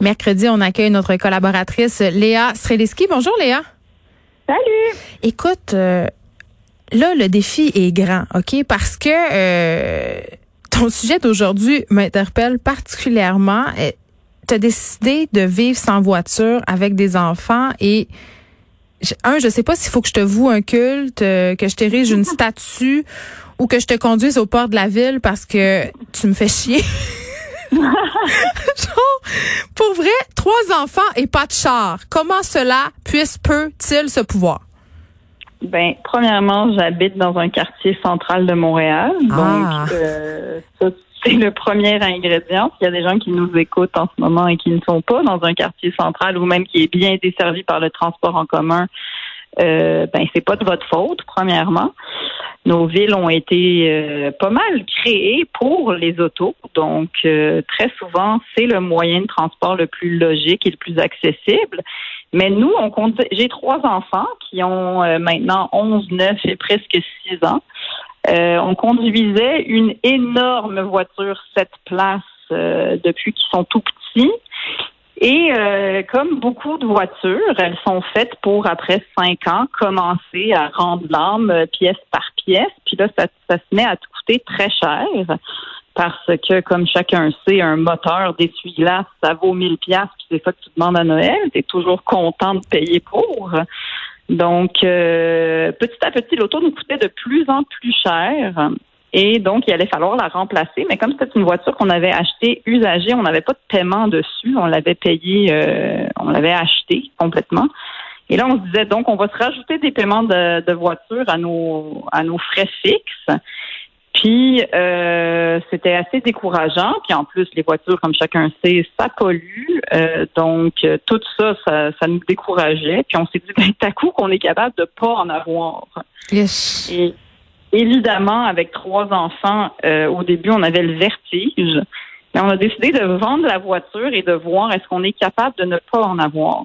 Mercredi, on accueille notre collaboratrice Léa Streliski. Bonjour Léa. Salut. Écoute, euh, là, le défi est grand, OK? Parce que euh, ton sujet d'aujourd'hui m'interpelle particulièrement. Euh, tu as décidé de vivre sans voiture avec des enfants et un, je sais pas s'il faut que je te voue un culte, que je t'érige une statue ou que je te conduise au port de la ville parce que tu me fais chier. Genre, pour vrai, trois enfants et pas de char. Comment cela puisse, peut-il se pouvoir? Ben, premièrement, j'habite dans un quartier central de Montréal. Ah. Donc, euh, ça, c'est le premier ingrédient. Il y a des gens qui nous écoutent en ce moment et qui ne sont pas dans un quartier central ou même qui est bien desservi par le transport en commun, euh, ben, c'est pas de votre faute, premièrement. Nos villes ont été euh, pas mal créées pour les autos, donc euh, très souvent c'est le moyen de transport le plus logique et le plus accessible. Mais nous, on compte. J'ai trois enfants qui ont euh, maintenant 11, 9 et presque 6 ans. on conduisait une énorme voiture 7 places depuis qu'ils sont tout petits. Et euh, comme beaucoup de voitures, elles sont faites pour, après cinq ans, commencer à rendre l'âme euh, pièce par pièce. Puis là, ça, se met à te coûter très cher parce que, comme chacun sait, un moteur d'essuie-glace, ça vaut 1000 pièces. Puis c'est ça que tu demandes à Noël. Tu es toujours content de payer pour. Donc, euh, petit à petit, l'auto nous coûtait de plus en plus cher. Et donc, il allait falloir la remplacer. Mais comme c'était une voiture qu'on avait achetée usagée, on n'avait pas de paiement dessus. On l'avait payée, euh, on l'avait achetée complètement. Et là, on se disait donc, on va se rajouter des paiements de, voiture à nos à nos frais fixes. Puis euh, c'était assez décourageant. Puis en plus, les voitures, comme chacun sait, ça pollue. Euh, donc tout ça, ça, nous décourageait. Puis on s'est dit, ben, à coup qu'on est capable de pas en avoir. Yes. Évidemment, avec trois enfants, euh, au début, on avait le vertige. Mais on a décidé de vendre la voiture et de voir est-ce qu'on est capable de ne pas en avoir.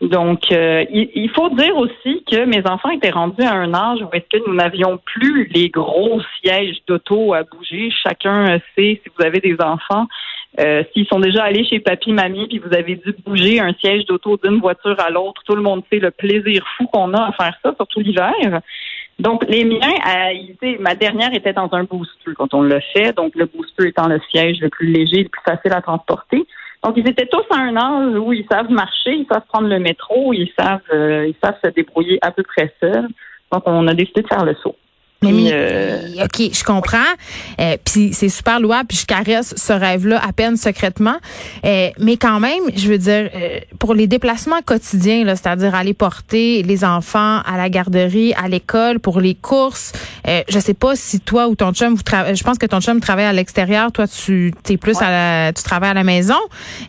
Donc, euh, il, faut dire aussi que mes enfants étaient rendus à un âge où est-ce que nous n'avions plus les gros sièges d'auto à bouger. Chacun sait, si vous avez des enfants, euh, s'ils sont déjà allés chez papy, mamie, puis vous avez dû bouger un siège d'auto d'une voiture à l'autre, tout le monde sait le plaisir fou qu'on a à faire ça, surtout l'hiver. Donc, les miens, euh, ma dernière était dans un booster quand on l'a fait. Donc, le booster étant le siège le plus léger, le plus facile à transporter. Donc, ils étaient tous à un âge où ils savent marcher, ils savent prendre le métro, ils savent, euh, ils savent se débrouiller à peu près seuls. Donc, on a décidé de faire le saut. Mais, euh, OK, je comprends. Euh, puis c'est super louable, puis je caresse ce rêve-là à peine secrètement. Euh, mais quand même, je veux dire, euh, pour les déplacements quotidiens, c'est-à-dire aller porter les enfants à la garderie, à l'école, pour les courses, euh, je sais pas si toi ou ton chum, vous je pense que ton chum travaille à l'extérieur, toi tu es plus à la, tu travailles à la maison.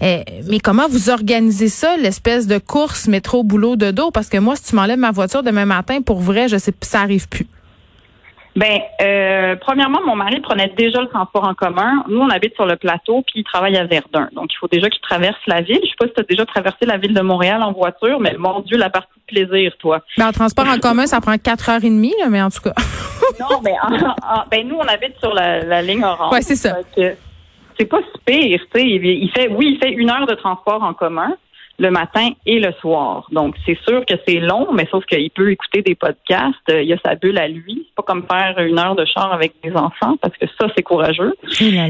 mais comment vous organisez ça, l'espèce de course métro boulot de dos Parce que moi, si tu m'enlèves ma voiture demain matin, pour vrai, je sais, ça arrive plus. Ben, euh, premièrement, mon mari prenait déjà le transport en commun. Nous, on habite sur le plateau, puis il travaille à Verdun. Donc, il faut déjà qu'il traverse la ville. Je sais pas si tu as déjà traversé la ville de Montréal en voiture, mais mon Dieu, la partie de plaisir, toi. Ben, en transport en commun, ça prend quatre heures et demie, mais en tout cas. non, mais ben, nous, on habite sur la, ligne orange. Ouais, c'est ça. C'est pas si pire, tu sais. Il fait, oui, il fait une heure de transport en commun le matin et le soir. Donc, c'est sûr que c'est long, mais sauf qu'il peut écouter des podcasts. Euh, il y a sa bulle à lui. C'est pas comme faire une heure de char avec des enfants, parce que ça, c'est courageux.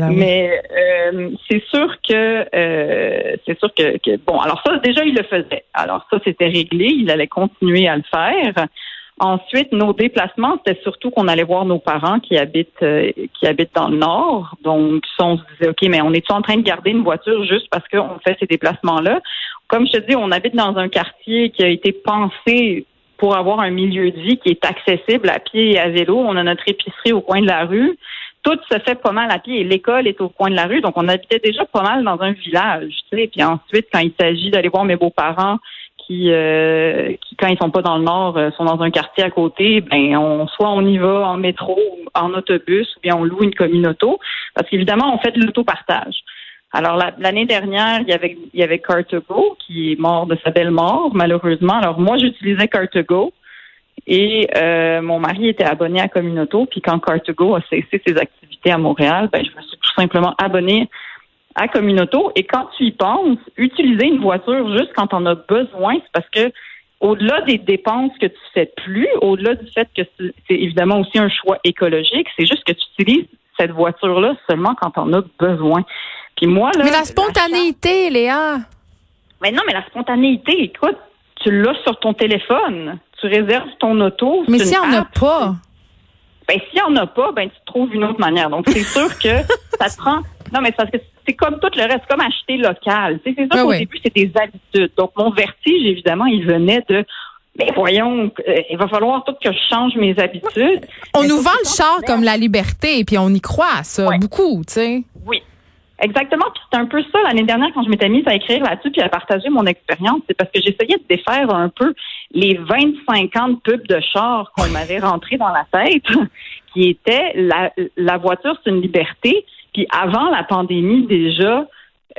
mais euh, c'est sûr que euh, c'est sûr que, que, bon, alors ça, déjà, il le faisait. Alors ça, c'était réglé. Il allait continuer à le faire. Ensuite, nos déplacements, c'était surtout qu'on allait voir nos parents qui habitent euh, qui habitent dans le nord. Donc, on se disait, OK, mais on est en train de garder une voiture juste parce qu'on fait ces déplacements-là? Comme je te dis, on habite dans un quartier qui a été pensé pour avoir un milieu de vie qui est accessible à pied et à vélo. On a notre épicerie au coin de la rue. Tout se fait pas mal à pied et l'école est au coin de la rue. Donc, on habitait déjà pas mal dans un village. Tu sais. Puis ensuite, quand il s'agit d'aller voir mes beaux-parents, qui, euh, qui quand ils sont pas dans le nord, euh, sont dans un quartier à côté, ben on soit on y va en métro, en autobus, ou bien on loue une commune auto, parce qu'évidemment on fait de l'autopartage. Alors l'année dernière, il y avait il y avait Car2Go qui est mort de sa belle mort malheureusement. Alors moi j'utilisais Car2Go et euh, mon mari était abonné à Communauto. Puis quand Car2Go a cessé ses activités à Montréal, ben je me suis tout simplement abonnée à Communauto. Et quand tu y penses, utiliser une voiture juste quand on a besoin, c'est parce que au-delà des dépenses que tu fais plus, au-delà du fait que c'est évidemment aussi un choix écologique, c'est juste que tu utilises cette voiture-là seulement quand on a besoin. Puis moi, là, mais la spontanéité, Léa. Mais non, mais la spontanéité, écoute, tu l'as sur ton téléphone. Tu réserves ton auto. Mais s'il n'y en a pas. Ben, s'il n'y en a pas, ben, tu trouves une autre manière. Donc, c'est sûr que ça te prend. Non, mais parce que c'est comme tout le reste, comme acheter local. C'est sûr ah qu'au début, c'est des habitudes. Donc, mon vertige, évidemment, il venait de mais voyons, euh, il va falloir tout que je change mes habitudes. On nous vend le char comme la liberté, puis on y croit à ça, beaucoup, tu sais. Oui. Exactement. Puis c'est un peu ça l'année dernière quand je m'étais mise à écrire là-dessus puis à partager mon expérience, c'est parce que j'essayais de défaire un peu les 25 ans de pubs de char qu'on m'avait rentré dans la tête, qui était la, la voiture c'est une liberté. Puis avant la pandémie déjà,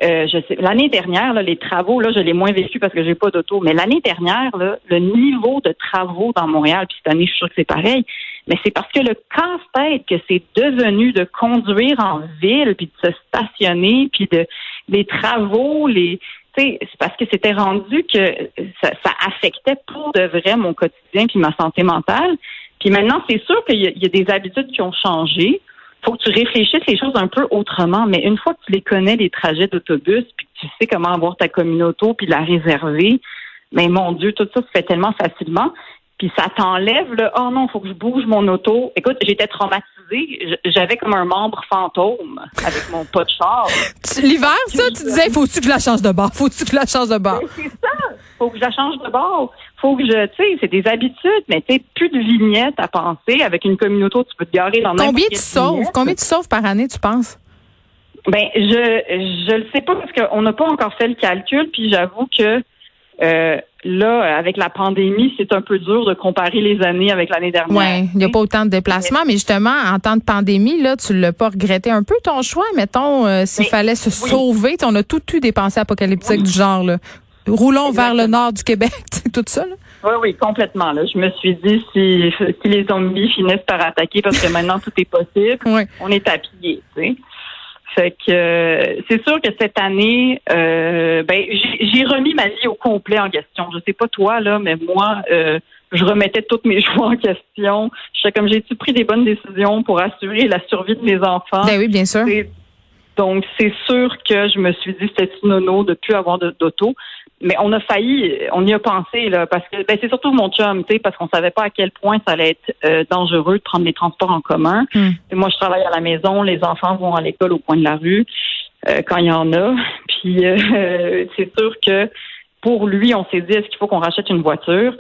euh, je sais, l'année dernière, les travaux, là, je l'ai moins vécu parce que j'ai pas d'auto, mais l'année dernière, le niveau de travaux dans Montréal, puis cette année, je suis sûre que c'est pareil, mais c'est parce que le casse-tête que c'est devenu de conduire en ville, puis de se stationner, puis de les travaux, les c'est parce que c'était rendu que ça, ça, affectait pour de vrai mon quotidien puis ma santé mentale. Puis maintenant, c'est sûr qu'il y, y, a des habitudes qui ont changé faut que tu réfléchisses les choses un peu autrement. Mais une fois que tu les connais, les trajets d'autobus, puis que tu sais comment avoir ta communauté, puis la réserver, mais mon Dieu, tout ça se fait tellement facilement. Puis ça t'enlève le oh non, faut que je bouge mon auto. Écoute, j'étais traumatisée. J'avais comme un membre fantôme avec mon pas de char. L'hiver, ça, tu disais, faut-tu que je la change de bord? Faut-tu que je la change de bord? C'est ça. Faut que je change de bord. Faut que je, tu sais, c'est des habitudes, mais tu plus de vignettes à penser. Avec une communauté, tu peux te garer dans Combien tu sauves? Combien tu sauves par année, tu penses? Ben, je, je le sais pas parce qu'on n'a pas encore fait le calcul, puis j'avoue que, euh, là, avec la pandémie, c'est un peu dur de comparer les années avec l'année dernière. Oui, il n'y a pas autant de déplacements, mais justement, en temps de pandémie, là, tu l'as pas regretté un peu ton choix, mettons, euh, s'il fallait se sauver, on a tout eu des pensées apocalyptiques du genre, là. Roulons vers le nord du Québec, tout ça, là? Oui, oui, complètement. Là. Je me suis dit, si, si les zombies finissent par attaquer, parce que maintenant tout est possible, on est à pied, tu sais. Fait que euh, c'est sûr que cette année, euh, ben j'ai remis ma vie au complet en question. Je sais pas toi là, mais moi, euh, je remettais toutes mes choix en question. Je sais comme j'ai-tu pris des bonnes décisions pour assurer la survie de mes enfants? Ben oui, bien sûr. Donc c'est sûr que je me suis dit c'était nono de plus avoir d'auto mais on a failli, on y a pensé là, parce que ben, c'est surtout mon chum, tu sais, parce qu'on savait pas à quel point ça allait être euh, dangereux de prendre les transports en commun. Hmm. moi, je travaille à la maison, les enfants vont à l'école au coin de la rue euh, quand il y en a. Puis euh, c'est sûr que pour lui, on s'est dit est-ce qu'il faut qu'on rachète une voiture?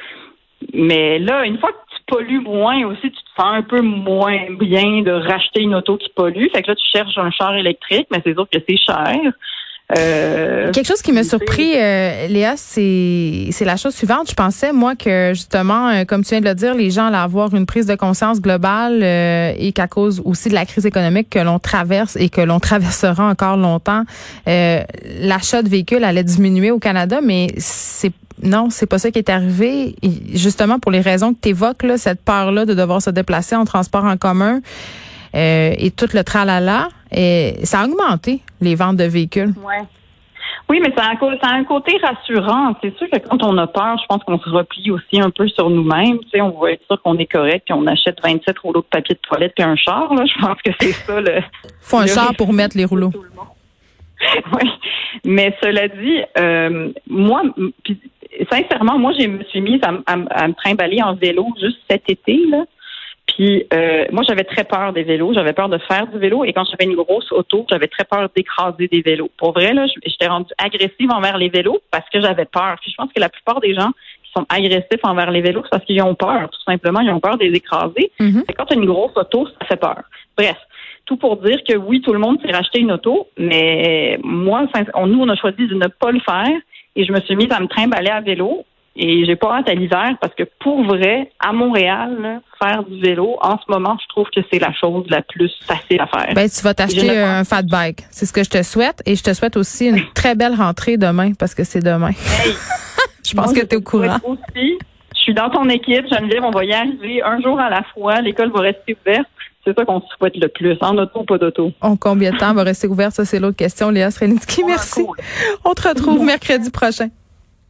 Mais là, une fois que tu pollues moins aussi, tu te sens un peu moins bien de racheter une auto qui pollue. Fait que là, tu cherches un char électrique, mais c'est sûr que c'est cher. Euh, Quelque chose qui m'a surpris, euh, Léa, c'est c'est la chose suivante. Je pensais moi que justement, euh, comme tu viens de le dire, les gens allaient avoir une prise de conscience globale et qu'à cause aussi de la crise économique que l'on traverse et que l'on traversera encore longtemps, l'achat de véhicules allait diminuer au Canada, mais c'est non, c'est pas ça qui est arrivé. justement, pour les raisons que tu évoques, là, cette peur-là de devoir se déplacer en transport en commun et tout le tralala, et ça a augmenté les ventes de véhicules. Ouais. Oui, mais ça a, un, côté rassurant. C'est sûr que quand on a peur, je pense qu'on se replie aussi un peu sur nous-mêmes. Tu sais, on va être sûr qu'on est correct, puis on achète 27 rouleaux de papier de toilette puis un char. Là. Je pense que c'est ça le. Faut un char pour mettre les rouleaux. oui, mais cela dit, euh, moi, sincèrement, moi, je me suis mise à, à, me trimballer en vélo juste cet été là. Puis euh, moi, j'avais très peur des vélos. J'avais peur de faire du vélo. Et quand j'avais une grosse auto, j'avais très peur d'écraser des vélos. Pour vrai, là, j'étais rendue agressive envers les vélos parce que j'avais peur. Puis je pense que la plupart des gens qui sont agressifs envers les vélos, c'est parce qu'ils ont peur. Tout simplement, ils ont peur de les écraser. Mm-hmm. Quand tu as une grosse auto, ça fait peur. Bref. Tout pour dire que oui, tout le monde s'est racheté une auto, mais moi, nous, on a choisi de ne pas le faire et je me suis mise à me trimballer à vélo et j'ai pas hâte à l'hiver parce que pour vrai, à Montréal, faire du vélo, en ce moment, je trouve que c'est la chose la plus facile à faire. Ben, tu vas t'acheter un fat bike. C'est ce que je te souhaite. Et je te souhaite aussi une très belle rentrée demain parce que c'est demain. je pense que tu es au courant. Aussi, je suis dans ton équipe, Geneviève, on va y arriver un jour à la fois. L'école va rester ouverte. c'est ça qu'on souhaite le plus, en auto ou pas d'auto? En combien de temps va rester ouvert? Ça, c'est l'autre question. Léa Srenitzky, merci. On te retrouve mercredi prochain.